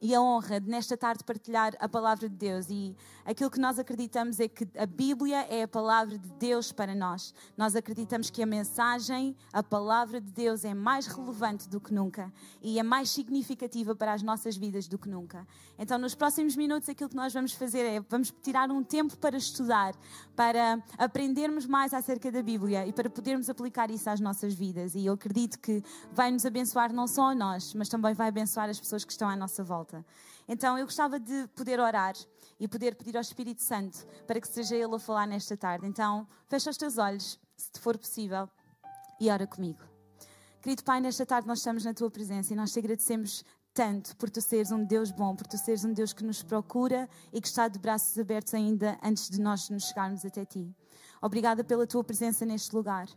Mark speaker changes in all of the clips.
Speaker 1: e a honra de nesta tarde partilhar a palavra de Deus e aquilo que nós acreditamos é que a Bíblia é a palavra de Deus para nós. Nós acreditamos que a mensagem, a palavra de Deus é mais relevante do que nunca e é mais significativa para as nossas vidas do que nunca. Então, nos próximos minutos, aquilo que nós vamos fazer é vamos tirar um tempo para estudar, para aprendermos mais acerca da Bíblia e para podermos aplicar isso às nossas vidas. E eu acredito que vai nos abençoar não só a nós, mas também vai abençoar as pessoas que estão à nossa volta volta. Então eu gostava de poder orar e poder pedir ao Espírito Santo para que seja Ele a falar nesta tarde. Então fecha os teus olhos, se te for possível, e ora comigo. Querido Pai, nesta tarde nós estamos na Tua presença e nós te agradecemos tanto por Tu seres um Deus bom, por Tu seres um Deus que nos procura e que está de braços abertos ainda antes de nós nos chegarmos até Ti. Obrigada pela Tua presença neste lugar.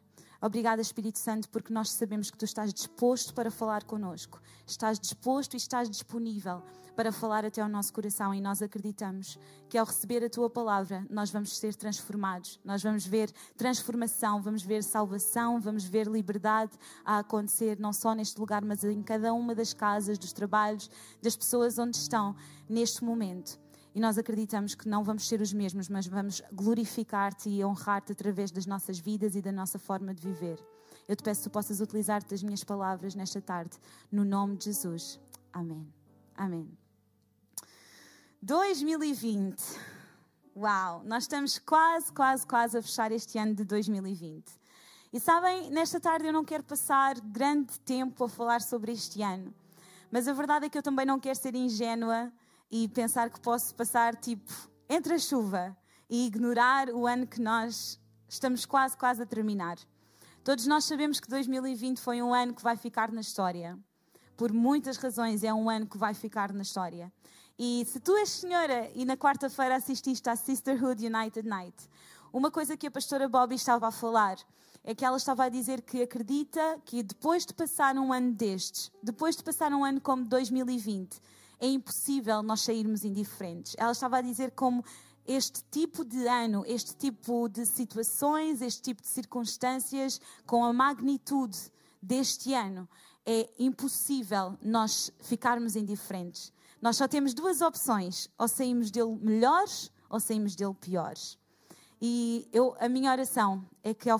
Speaker 1: Obrigada, Espírito Santo, porque nós sabemos que tu estás disposto para falar conosco. Estás disposto e estás disponível para falar até ao nosso coração e nós acreditamos que ao receber a tua palavra nós vamos ser transformados. Nós vamos ver transformação, vamos ver salvação, vamos ver liberdade a acontecer não só neste lugar, mas em cada uma das casas, dos trabalhos, das pessoas onde estão neste momento. E nós acreditamos que não vamos ser os mesmos, mas vamos glorificar-te e honrar-te através das nossas vidas e da nossa forma de viver. Eu te peço que possas utilizar-te das minhas palavras nesta tarde, no nome de Jesus. Amém. Amém. 2020. Uau! Nós estamos quase, quase, quase a fechar este ano de 2020. E sabem, nesta tarde eu não quero passar grande tempo a falar sobre este ano. Mas a verdade é que eu também não quero ser ingênua e pensar que posso passar tipo entre a chuva e ignorar o ano que nós estamos quase, quase a terminar. Todos nós sabemos que 2020 foi um ano que vai ficar na história. Por muitas razões, é um ano que vai ficar na história. E se tu és senhora e na quarta-feira assististe à Sisterhood United Night, uma coisa que a pastora Bobby estava a falar é que ela estava a dizer que acredita que depois de passar um ano destes, depois de passar um ano como 2020, é impossível nós sairmos indiferentes. Ela estava a dizer como este tipo de ano, este tipo de situações, este tipo de circunstâncias, com a magnitude deste ano, é impossível nós ficarmos indiferentes. Nós só temos duas opções: ou saímos dele melhores ou saímos dele piores. E eu, a minha oração é que ao,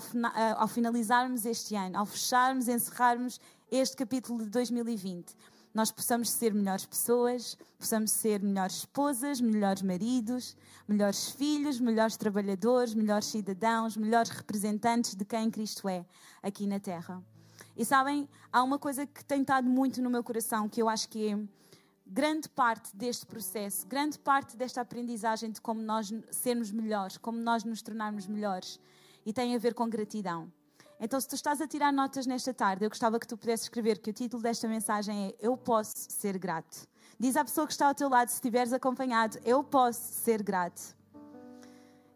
Speaker 1: ao finalizarmos este ano, ao fecharmos, encerrarmos este capítulo de 2020, nós possamos ser melhores pessoas, possamos ser melhores esposas, melhores maridos, melhores filhos, melhores trabalhadores, melhores cidadãos, melhores representantes de quem Cristo é aqui na Terra. E sabem, há uma coisa que tem estado muito no meu coração que eu acho que é grande parte deste processo, grande parte desta aprendizagem de como nós sermos melhores, como nós nos tornarmos melhores, e tem a ver com gratidão. Então, se tu estás a tirar notas nesta tarde, eu gostava que tu pudesses escrever que o título desta mensagem é Eu posso ser grato. Diz à pessoa que está ao teu lado, se estiveres acompanhado, eu posso ser grato.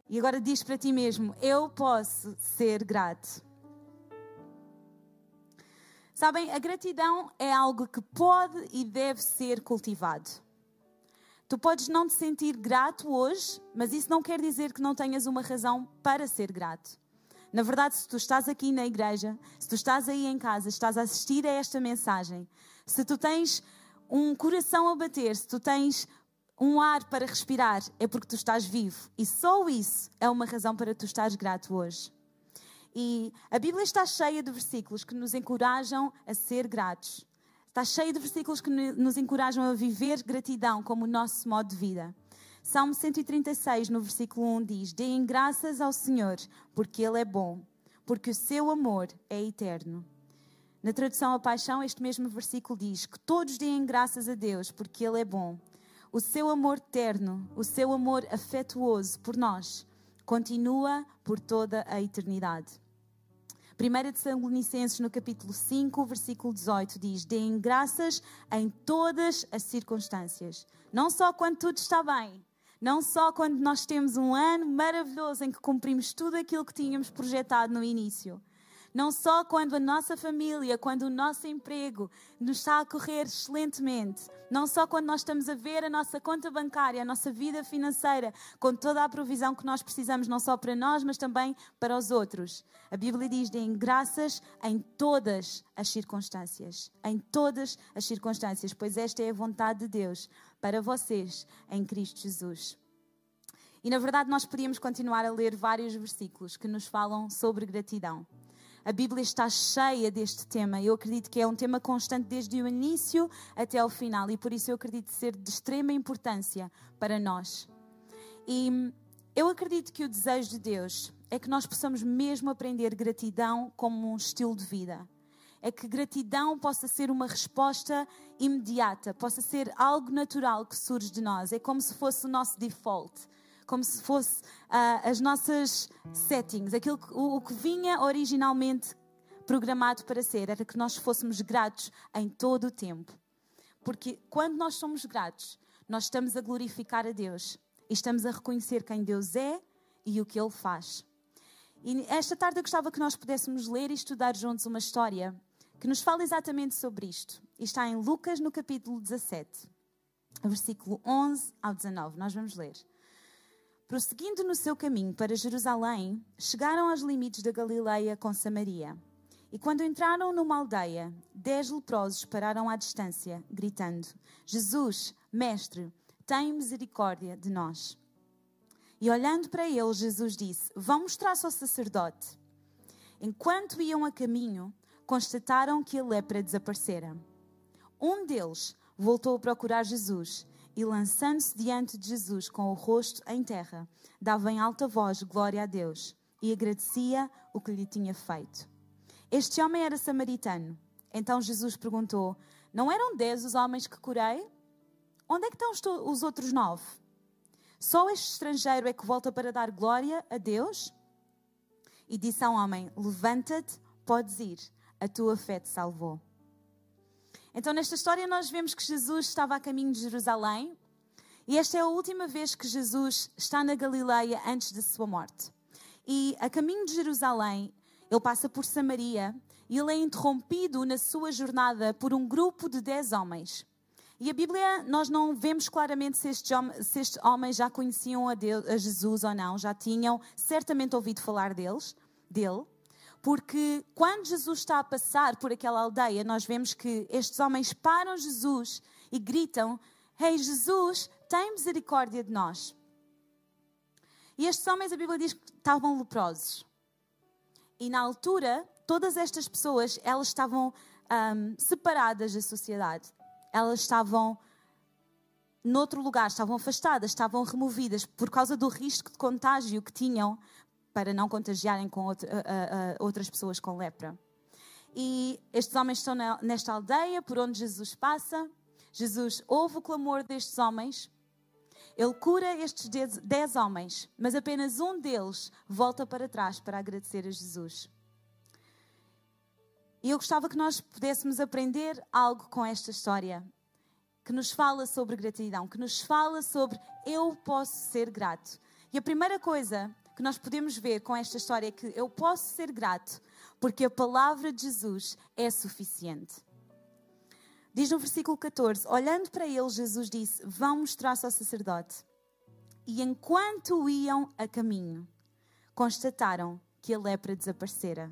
Speaker 1: E agora diz para ti mesmo: Eu posso ser grato. Sabem, a gratidão é algo que pode e deve ser cultivado. Tu podes não te sentir grato hoje, mas isso não quer dizer que não tenhas uma razão para ser grato. Na verdade, se tu estás aqui na igreja, se tu estás aí em casa, estás a assistir a esta mensagem, se tu tens um coração a bater, se tu tens um ar para respirar, é porque tu estás vivo. E só isso é uma razão para tu estares grato hoje. E a Bíblia está cheia de versículos que nos encorajam a ser gratos. Está cheia de versículos que nos encorajam a viver gratidão como o nosso modo de vida. Salmo 136, no versículo 1 diz: Deem graças ao Senhor, porque Ele é bom, porque o seu amor é eterno. Na tradução à paixão, este mesmo versículo diz: Que todos deem graças a Deus, porque Ele é bom. O seu amor terno, o seu amor afetuoso por nós, continua por toda a eternidade. 1 Tessalonicenses, no capítulo 5, versículo 18, diz: Deem graças em todas as circunstâncias. Não só quando tudo está bem, não só quando nós temos um ano maravilhoso em que cumprimos tudo aquilo que tínhamos projetado no início. Não só quando a nossa família, quando o nosso emprego nos está a correr excelentemente. Não só quando nós estamos a ver a nossa conta bancária, a nossa vida financeira, com toda a provisão que nós precisamos, não só para nós, mas também para os outros. A Bíblia diz: deem graças em todas as circunstâncias. Em todas as circunstâncias, pois esta é a vontade de Deus para vocês em Cristo Jesus. E na verdade, nós podíamos continuar a ler vários versículos que nos falam sobre gratidão. A Bíblia está cheia deste tema. Eu acredito que é um tema constante desde o início até ao final e por isso eu acredito ser de extrema importância para nós. E eu acredito que o desejo de Deus é que nós possamos mesmo aprender gratidão como um estilo de vida. É que gratidão possa ser uma resposta imediata, possa ser algo natural que surge de nós. É como se fosse o nosso default como se fosse uh, as nossas settings, aquilo que, o, o que vinha originalmente programado para ser, era que nós fôssemos gratos em todo o tempo. Porque quando nós somos gratos, nós estamos a glorificar a Deus e estamos a reconhecer quem Deus é e o que Ele faz. E esta tarde eu gostava que nós pudéssemos ler e estudar juntos uma história que nos fala exatamente sobre isto. E está em Lucas, no capítulo 17, versículo 11 ao 19. Nós vamos ler. Prosseguindo no seu caminho para Jerusalém, chegaram aos limites da Galileia com Samaria. E quando entraram numa aldeia, dez leprosos pararam à distância, gritando: Jesus, Mestre, tem misericórdia de nós. E olhando para eles, Jesus disse: Vão mostrar-se ao sacerdote. Enquanto iam a caminho, constataram que a lepra desaparecera. Um deles voltou a procurar Jesus e, lançando-se diante de Jesus com o rosto em terra, dava em alta voz glória a Deus e agradecia o que lhe tinha feito. Este homem era samaritano. Então Jesus perguntou: Não eram dez os homens que curei? Onde é que estão os outros nove? Só este estrangeiro é que volta para dar glória a Deus? E disse ao homem: Levanta-te, podes ir, a tua fé te salvou. Então, nesta história, nós vemos que Jesus estava a caminho de Jerusalém e esta é a última vez que Jesus está na Galileia antes da sua morte. E a caminho de Jerusalém, ele passa por Samaria e ele é interrompido na sua jornada por um grupo de dez homens. E a Bíblia, nós não vemos claramente se estes, se estes homens já conheciam a, Deus, a Jesus ou não, já tinham certamente ouvido falar deles, dele. Porque quando Jesus está a passar por aquela aldeia, nós vemos que estes homens param Jesus e gritam: Ei, hey, Jesus, tem misericórdia de nós. E estes homens, a Bíblia diz que estavam leprosos. E na altura, todas estas pessoas, elas estavam um, separadas da sociedade. Elas estavam noutro lugar, estavam afastadas, estavam removidas por causa do risco de contágio que tinham para não contagiarem com uh, outras pessoas com lepra. E estes homens estão na, nesta aldeia por onde Jesus passa. Jesus ouve o clamor destes homens. Ele cura estes dez, dez homens, mas apenas um deles volta para trás para agradecer a Jesus. E eu gostava que nós pudéssemos aprender algo com esta história, que nos fala sobre gratidão, que nos fala sobre eu posso ser grato. E a primeira coisa que nós podemos ver com esta história é que eu posso ser grato porque a palavra de Jesus é suficiente. Diz no versículo 14: Olhando para ele, Jesus disse: Vão mostrar-se ao sacerdote. E enquanto iam a caminho, constataram que a lepra desaparecera.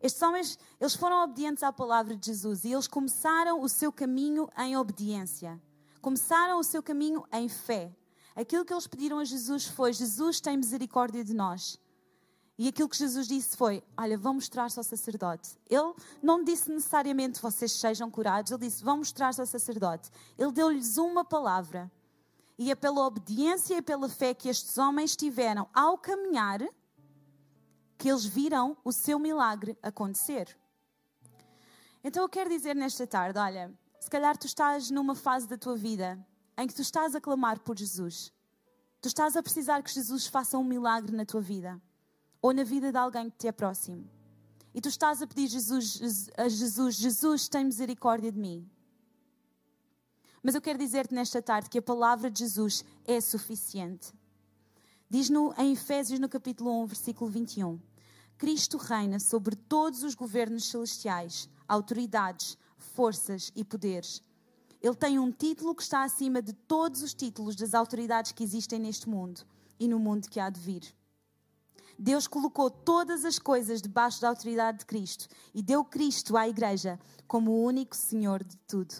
Speaker 1: Estes homens, eles foram obedientes à palavra de Jesus e eles começaram o seu caminho em obediência. Começaram o seu caminho em fé. Aquilo que eles pediram a Jesus foi: Jesus tem misericórdia de nós. E aquilo que Jesus disse foi: Olha, vão mostrar-se ao sacerdote. Ele não disse necessariamente vocês sejam curados, ele disse: Vão mostrar-se ao sacerdote. Ele deu-lhes uma palavra. E é pela obediência e pela fé que estes homens tiveram ao caminhar que eles viram o seu milagre acontecer. Então eu quero dizer nesta tarde: olha, se calhar tu estás numa fase da tua vida em que tu estás a clamar por Jesus. Tu estás a precisar que Jesus faça um milagre na tua vida ou na vida de alguém que te é próximo. E tu estás a pedir Jesus, a Jesus: Jesus, tem misericórdia de mim. Mas eu quero dizer-te nesta tarde que a palavra de Jesus é suficiente. Diz no, em Efésios, no capítulo 1, versículo 21, Cristo reina sobre todos os governos celestiais, autoridades, forças e poderes. Ele tem um título que está acima de todos os títulos das autoridades que existem neste mundo e no mundo que há de vir. Deus colocou todas as coisas debaixo da autoridade de Cristo e deu Cristo à Igreja como o único Senhor de tudo.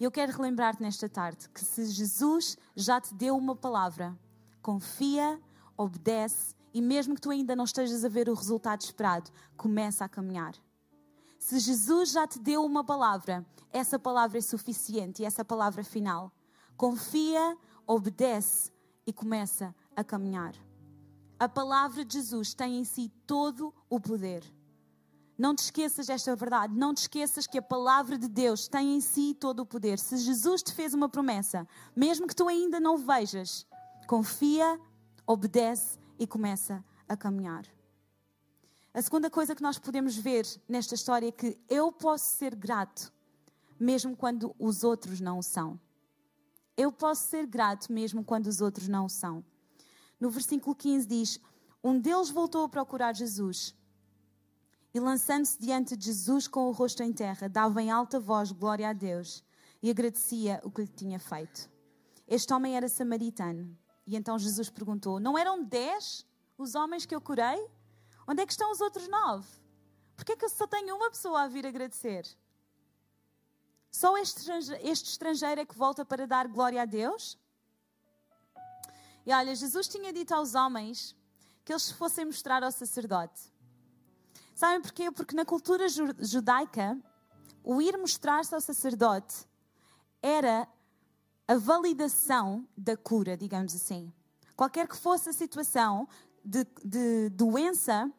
Speaker 1: Eu quero relembrar-te nesta tarde que se Jesus já te deu uma palavra, confia, obedece e mesmo que tu ainda não estejas a ver o resultado esperado, começa a caminhar. Se Jesus já te deu uma palavra, essa palavra é suficiente e essa palavra final. Confia, obedece e começa a caminhar. A palavra de Jesus tem em si todo o poder. Não te esqueças desta verdade. Não te esqueças que a palavra de Deus tem em si todo o poder. Se Jesus te fez uma promessa, mesmo que tu ainda não vejas, confia, obedece e começa a caminhar. A segunda coisa que nós podemos ver nesta história é que eu posso ser grato, mesmo quando os outros não o são. Eu posso ser grato mesmo quando os outros não o são. No versículo 15 diz: Um deles voltou a procurar Jesus e, lançando-se diante de Jesus com o rosto em terra, dava em alta voz glória a Deus e agradecia o que lhe tinha feito. Este homem era samaritano. E então Jesus perguntou: Não eram dez os homens que eu curei? Onde é que estão os outros nove? Por que é que eu só tenho uma pessoa a vir agradecer? Só este estrangeiro é que volta para dar glória a Deus? E olha, Jesus tinha dito aos homens que eles fossem mostrar ao sacerdote. Sabem porquê? Porque na cultura judaica, o ir mostrar-se ao sacerdote era a validação da cura, digamos assim. Qualquer que fosse a situação de, de doença,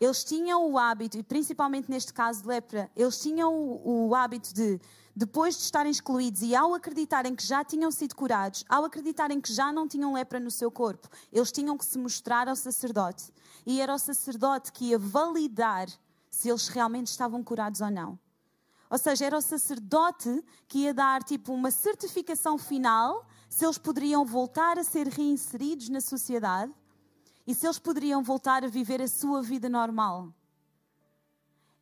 Speaker 1: eles tinham o hábito, e principalmente neste caso de lepra, eles tinham o, o hábito de depois de estarem excluídos e ao acreditarem que já tinham sido curados, ao acreditarem que já não tinham lepra no seu corpo, eles tinham que se mostrar ao sacerdote. E era o sacerdote que ia validar se eles realmente estavam curados ou não. Ou seja, era o sacerdote que ia dar tipo uma certificação final se eles poderiam voltar a ser reinseridos na sociedade e se eles poderiam voltar a viver a sua vida normal.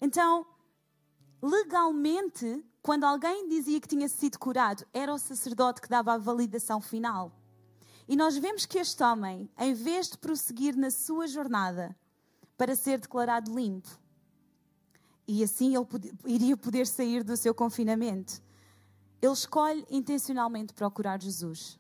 Speaker 1: Então, legalmente, quando alguém dizia que tinha sido curado, era o sacerdote que dava a validação final. E nós vemos que este homem, em vez de prosseguir na sua jornada para ser declarado limpo, e assim ele iria poder sair do seu confinamento, ele escolhe intencionalmente procurar Jesus.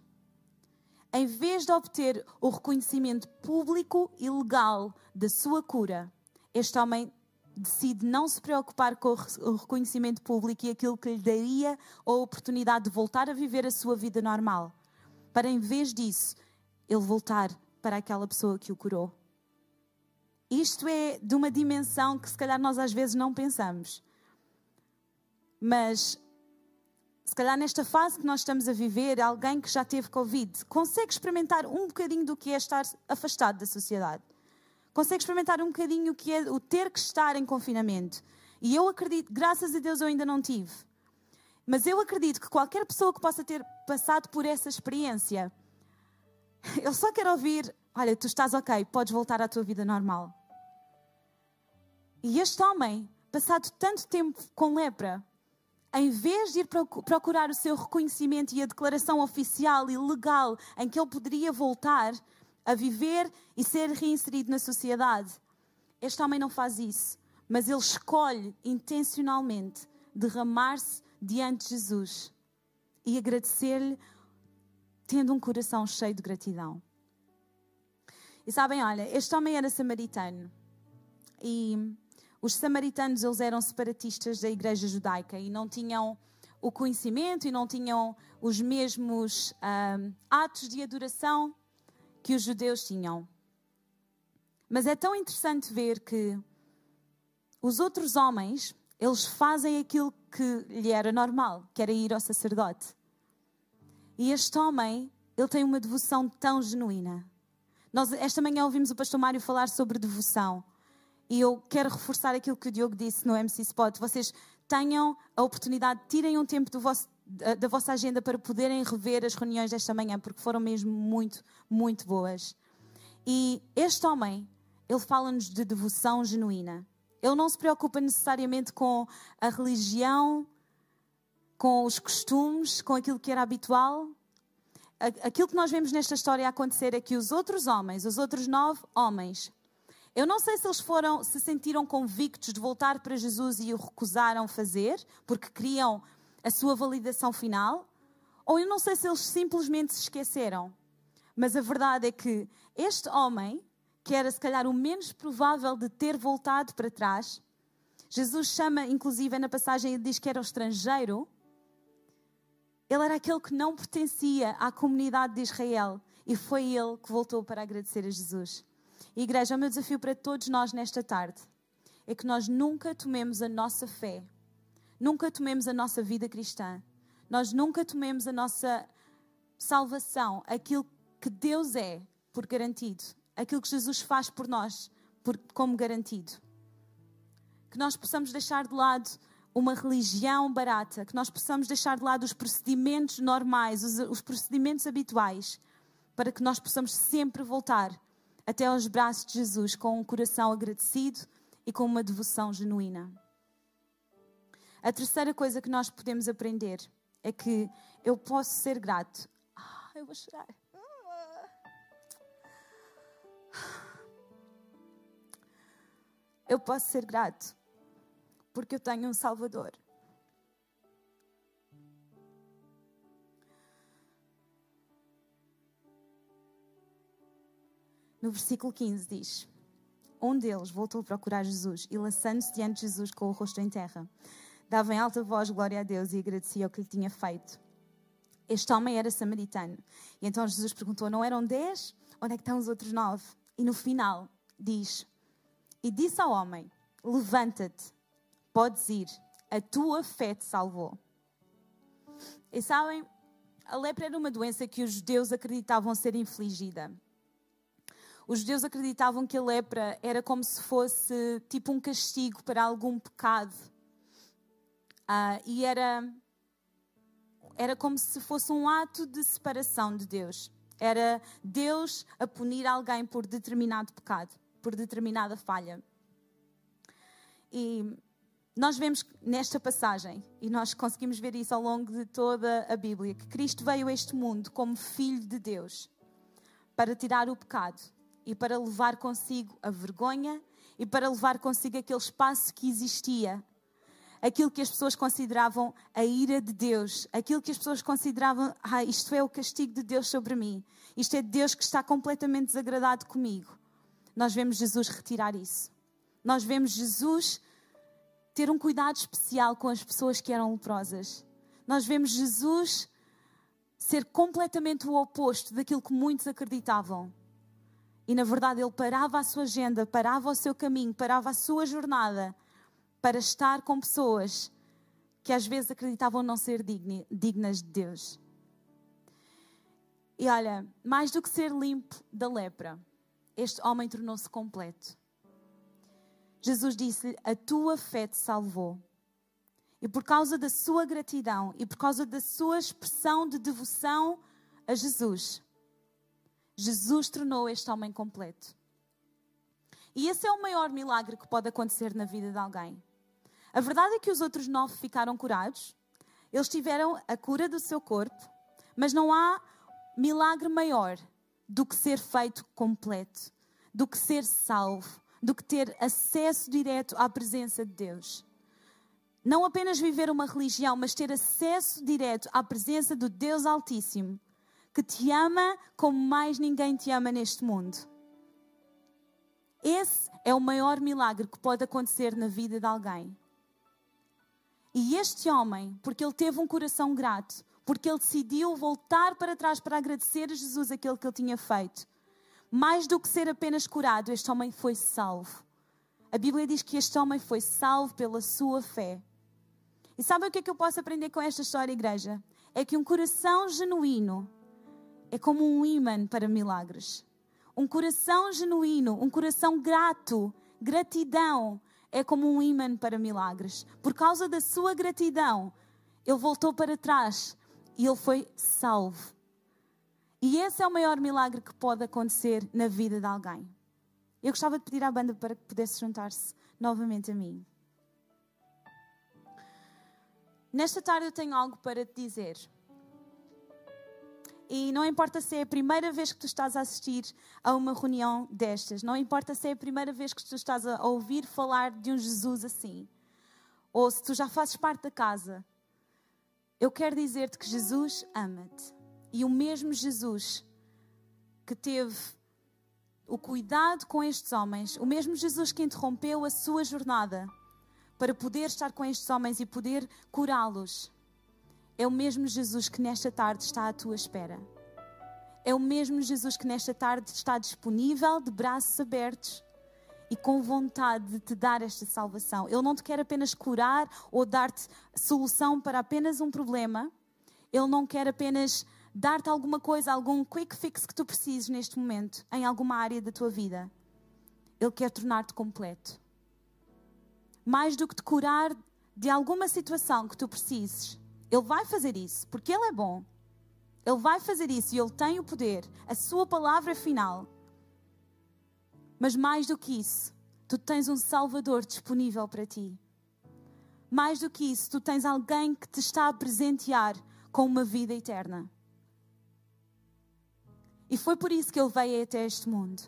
Speaker 1: Em vez de obter o reconhecimento público e legal da sua cura, este homem decide não se preocupar com o reconhecimento público e aquilo que lhe daria a oportunidade de voltar a viver a sua vida normal, para em vez disso, ele voltar para aquela pessoa que o curou. Isto é de uma dimensão que se calhar nós às vezes não pensamos. Mas se calhar nesta fase que nós estamos a viver, alguém que já teve Covid consegue experimentar um bocadinho do que é estar afastado da sociedade consegue experimentar um bocadinho o que é o ter que estar em confinamento. E eu acredito, graças a Deus eu ainda não tive. Mas eu acredito que qualquer pessoa que possa ter passado por essa experiência, eu só quero ouvir: olha, tu estás ok, podes voltar à tua vida normal. E este homem, passado tanto tempo com lepra, em vez de ir procurar o seu reconhecimento e a declaração oficial e legal em que ele poderia voltar, a viver e ser reinserido na sociedade. Este homem não faz isso, mas ele escolhe intencionalmente derramar-se diante de Jesus e agradecer-lhe, tendo um coração cheio de gratidão. E sabem, olha, este homem era samaritano e os samaritanos eles eram separatistas da igreja judaica e não tinham o conhecimento e não tinham os mesmos um, atos de adoração que os judeus tinham. Mas é tão interessante ver que os outros homens, eles fazem aquilo que lhe era normal, que era ir ao sacerdote. E este homem, ele tem uma devoção tão genuína. Nós, esta manhã ouvimos o pastor Mário falar sobre devoção. E eu quero reforçar aquilo que o Diogo disse no MC Spot. Vocês tenham a oportunidade, tirem um tempo vosso da vossa agenda para poderem rever as reuniões desta manhã, porque foram mesmo muito, muito boas. E este homem, ele fala-nos de devoção genuína. Ele não se preocupa necessariamente com a religião, com os costumes, com aquilo que era habitual. Aquilo que nós vemos nesta história acontecer é que os outros homens, os outros nove homens, eu não sei se eles foram, se sentiram convictos de voltar para Jesus e o recusaram fazer, porque queriam a sua validação final, ou eu não sei se eles simplesmente se esqueceram. Mas a verdade é que este homem, que era se calhar o menos provável de ter voltado para trás, Jesus chama, inclusive na passagem, ele diz que era o estrangeiro. Ele era aquele que não pertencia à comunidade de Israel e foi ele que voltou para agradecer a Jesus. E, igreja, o meu desafio para todos nós nesta tarde é que nós nunca tomemos a nossa fé, nunca tomemos a nossa vida cristã, nós nunca tomemos a nossa salvação, aquilo que Deus é, por garantido, aquilo que Jesus faz por nós, por, como garantido. Que nós possamos deixar de lado uma religião barata, que nós possamos deixar de lado os procedimentos normais, os, os procedimentos habituais, para que nós possamos sempre voltar até aos braços de Jesus com um coração agradecido e com uma devoção genuína. A terceira coisa que nós podemos aprender é que eu posso ser grato. Ah, eu vou chorar. Eu posso ser grato porque eu tenho um Salvador. No versículo 15 diz: Um deles voltou a procurar Jesus e, lançando-se diante de Jesus com o rosto em terra, dava em alta voz glória a Deus e agradecia o que lhe tinha feito. Este homem era samaritano. E então Jesus perguntou: Não eram dez? Onde é que estão os outros nove? E no final diz: E disse ao homem: Levanta-te, podes ir, a tua fé te salvou. E sabem, a lepra era uma doença que os judeus acreditavam ser infligida. Os judeus acreditavam que a lepra era como se fosse tipo um castigo para algum pecado. Uh, e era, era como se fosse um ato de separação de Deus. Era Deus a punir alguém por determinado pecado, por determinada falha. E nós vemos nesta passagem, e nós conseguimos ver isso ao longo de toda a Bíblia, que Cristo veio a este mundo como Filho de Deus para tirar o pecado e para levar consigo a vergonha e para levar consigo aquele espaço que existia aquilo que as pessoas consideravam a ira de Deus, aquilo que as pessoas consideravam, ah, isto é o castigo de Deus sobre mim, isto é Deus que está completamente desagradado comigo. Nós vemos Jesus retirar isso. Nós vemos Jesus ter um cuidado especial com as pessoas que eram leprosas. Nós vemos Jesus ser completamente o oposto daquilo que muitos acreditavam. E na verdade ele parava a sua agenda, parava o seu caminho, parava a sua jornada para estar com pessoas que às vezes acreditavam não ser dignas de Deus. E olha, mais do que ser limpo da lepra, este homem tornou-se completo. Jesus disse-lhe: A tua fé te salvou. E por causa da sua gratidão e por causa da sua expressão de devoção a Jesus, Jesus tornou este homem completo. E esse é o maior milagre que pode acontecer na vida de alguém. A verdade é que os outros nove ficaram curados, eles tiveram a cura do seu corpo, mas não há milagre maior do que ser feito completo, do que ser salvo, do que ter acesso direto à presença de Deus. Não apenas viver uma religião, mas ter acesso direto à presença do Deus Altíssimo, que te ama como mais ninguém te ama neste mundo. Esse é o maior milagre que pode acontecer na vida de alguém. E este homem, porque ele teve um coração grato, porque ele decidiu voltar para trás para agradecer a Jesus aquilo que ele tinha feito, mais do que ser apenas curado, este homem foi salvo. A Bíblia diz que este homem foi salvo pela sua fé. E sabe o que é que eu posso aprender com esta história, igreja? É que um coração genuíno é como um imã para milagres. Um coração genuíno, um coração grato, gratidão, é como um imã para milagres. Por causa da sua gratidão, ele voltou para trás e ele foi salvo. E esse é o maior milagre que pode acontecer na vida de alguém. Eu gostava de pedir à banda para que pudesse juntar-se novamente a mim. Nesta tarde eu tenho algo para te dizer. E não importa se é a primeira vez que tu estás a assistir a uma reunião destas, não importa se é a primeira vez que tu estás a ouvir falar de um Jesus assim, ou se tu já fazes parte da casa, eu quero dizer-te que Jesus ama-te. E o mesmo Jesus que teve o cuidado com estes homens, o mesmo Jesus que interrompeu a sua jornada para poder estar com estes homens e poder curá-los, é o mesmo Jesus que nesta tarde está à tua espera. É o mesmo Jesus que nesta tarde está disponível, de braços abertos e com vontade de te dar esta salvação. Ele não te quer apenas curar ou dar-te solução para apenas um problema. Ele não quer apenas dar-te alguma coisa, algum quick fix que tu precises neste momento, em alguma área da tua vida. Ele quer tornar-te completo. Mais do que te curar de alguma situação que tu precises, Ele vai fazer isso, porque Ele é bom. Ele vai fazer isso e Ele tem o poder, a Sua palavra final. Mas mais do que isso, tu tens um Salvador disponível para ti. Mais do que isso, tu tens alguém que te está a presentear com uma vida eterna. E foi por isso que ele veio até este mundo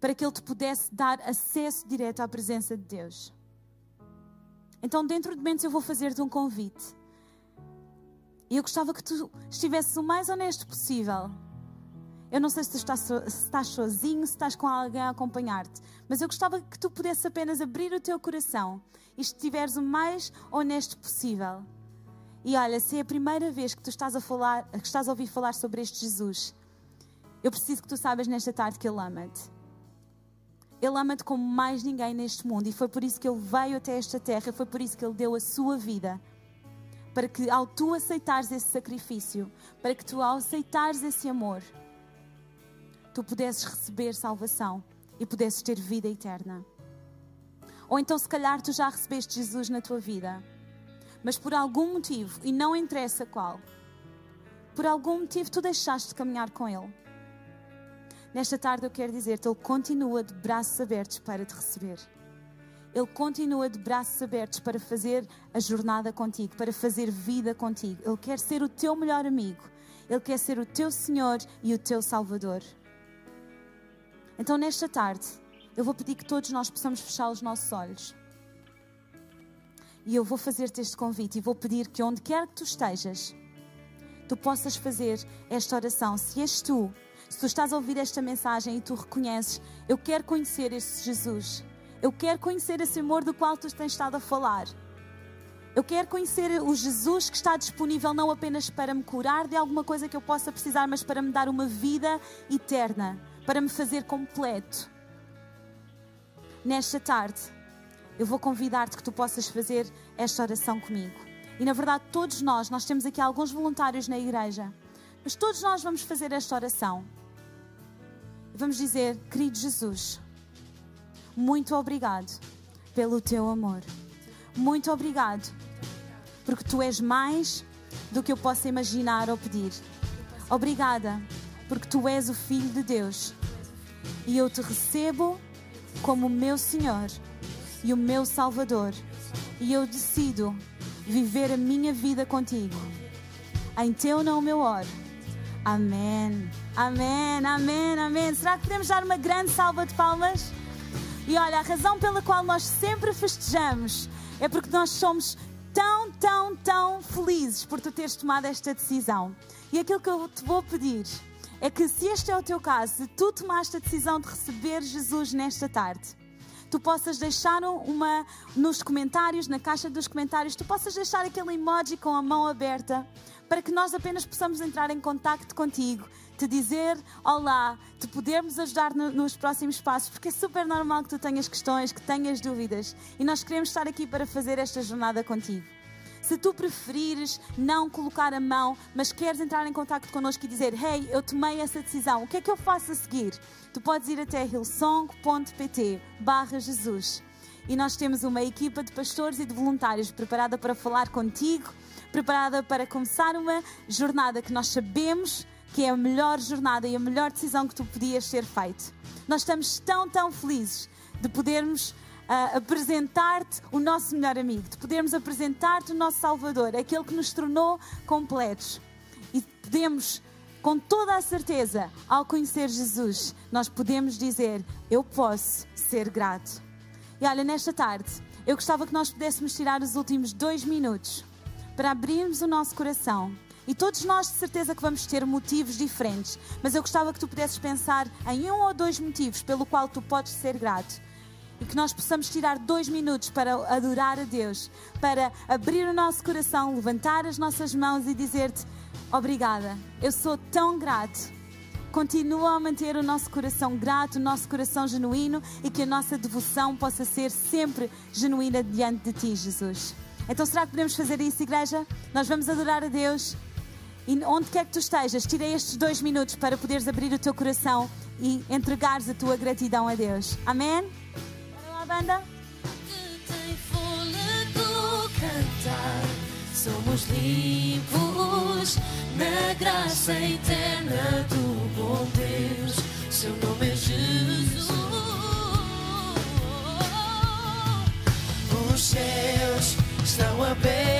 Speaker 1: para que ele te pudesse dar acesso direto à presença de Deus. Então, dentro de momentos, eu vou fazer-te um convite. E eu gostava que tu estivesses o mais honesto possível eu não sei se, estás, se estás sozinho, se estás com alguém a acompanhar-te, mas eu gostava que tu pudesses apenas abrir o teu coração e estiveres o mais honesto possível. E olha, se é a primeira vez que tu estás a falar, que estás a ouvir falar sobre este Jesus, eu preciso que tu saibas nesta tarde que Ele ama-te. Ele ama-te como mais ninguém neste mundo e foi por isso que Ele veio até esta terra, foi por isso que Ele deu a sua vida. Para que ao tu aceitares esse sacrifício, para que tu ao aceitares esse amor, tu pudesses receber salvação e pudesses ter vida eterna. Ou então, se calhar, tu já recebeste Jesus na tua vida, mas por algum motivo, e não interessa qual, por algum motivo tu deixaste de caminhar com Ele. Nesta tarde eu quero dizer-te, Ele continua de braços abertos para te receber. Ele continua de braços abertos para fazer a jornada contigo, para fazer vida contigo. Ele quer ser o teu melhor amigo. Ele quer ser o teu Senhor e o teu Salvador. Então, nesta tarde, eu vou pedir que todos nós possamos fechar os nossos olhos. E eu vou fazer-te este convite e vou pedir que onde quer que tu estejas, tu possas fazer esta oração. Se és tu, se tu estás a ouvir esta mensagem e tu reconheces, eu quero conhecer este Jesus. Eu quero conhecer esse amor do qual tu tens estado a falar. Eu quero conhecer o Jesus que está disponível não apenas para me curar de alguma coisa que eu possa precisar, mas para me dar uma vida eterna para me fazer completo. Nesta tarde, eu vou convidar-te que tu possas fazer esta oração comigo. E na verdade, todos nós, nós temos aqui alguns voluntários na igreja, mas todos nós vamos fazer esta oração. Vamos dizer, querido Jesus, muito obrigado pelo teu amor. Muito obrigado, porque tu és mais do que eu possa imaginar ou pedir. Obrigada, porque tu és o Filho de Deus e eu te recebo como o meu Senhor e o meu Salvador. E eu decido viver a minha vida contigo. Em teu nome eu oro. Amém. Amém, amém, amém. Será que podemos dar uma grande salva de palmas? E olha, a razão pela qual nós sempre festejamos é porque nós somos tão, tão, tão felizes por tu teres tomado esta decisão. E aquilo que eu te vou pedir é que se este é o teu caso, se tu tomaste a decisão de receber Jesus nesta tarde, tu possas deixar uma nos comentários, na caixa dos comentários, tu possas deixar aquele emoji com a mão aberta para que nós apenas possamos entrar em contato contigo, te dizer olá, te podermos ajudar no, nos próximos passos, porque é super normal que tu tenhas questões, que tenhas dúvidas e nós queremos estar aqui para fazer esta jornada contigo. Se tu preferires não colocar a mão, mas queres entrar em contato connosco e dizer: Hey, eu tomei essa decisão, o que é que eu faço a seguir? Tu podes ir até hillsong.pt barra Jesus. E nós temos uma equipa de pastores e de voluntários preparada para falar contigo, preparada para começar uma jornada que nós sabemos que é a melhor jornada e a melhor decisão que tu podias ter feito. Nós estamos tão, tão felizes de podermos uh, apresentar-te o nosso melhor amigo, de podermos apresentar-te o nosso Salvador, aquele que nos tornou completos. E podemos, com toda a certeza, ao conhecer Jesus, nós podemos dizer: Eu posso ser grato. E olha, nesta tarde, eu gostava que nós pudéssemos tirar os últimos dois minutos para abrirmos o nosso coração. E todos nós, de certeza, que vamos ter motivos diferentes, mas eu gostava que tu pudesses pensar em um ou dois motivos pelo qual tu podes ser grato. E que nós possamos tirar dois minutos para adorar a Deus, para abrir o nosso coração, levantar as nossas mãos e dizer-te: Obrigada, eu sou tão grato continua a manter o nosso coração grato, o nosso coração genuíno e que a nossa devoção possa ser sempre genuína diante de Ti, Jesus. Então, será que podemos fazer isso, igreja? Nós vamos adorar a Deus. E onde quer que tu estejas, tira estes dois minutos para poderes abrir o teu coração e entregares a tua gratidão a Deus. Amém? Bora lá, banda?
Speaker 2: cantar, somos limpos na graça eterna do bom Deus. Seu nome é Jesus. Os céus estão abertos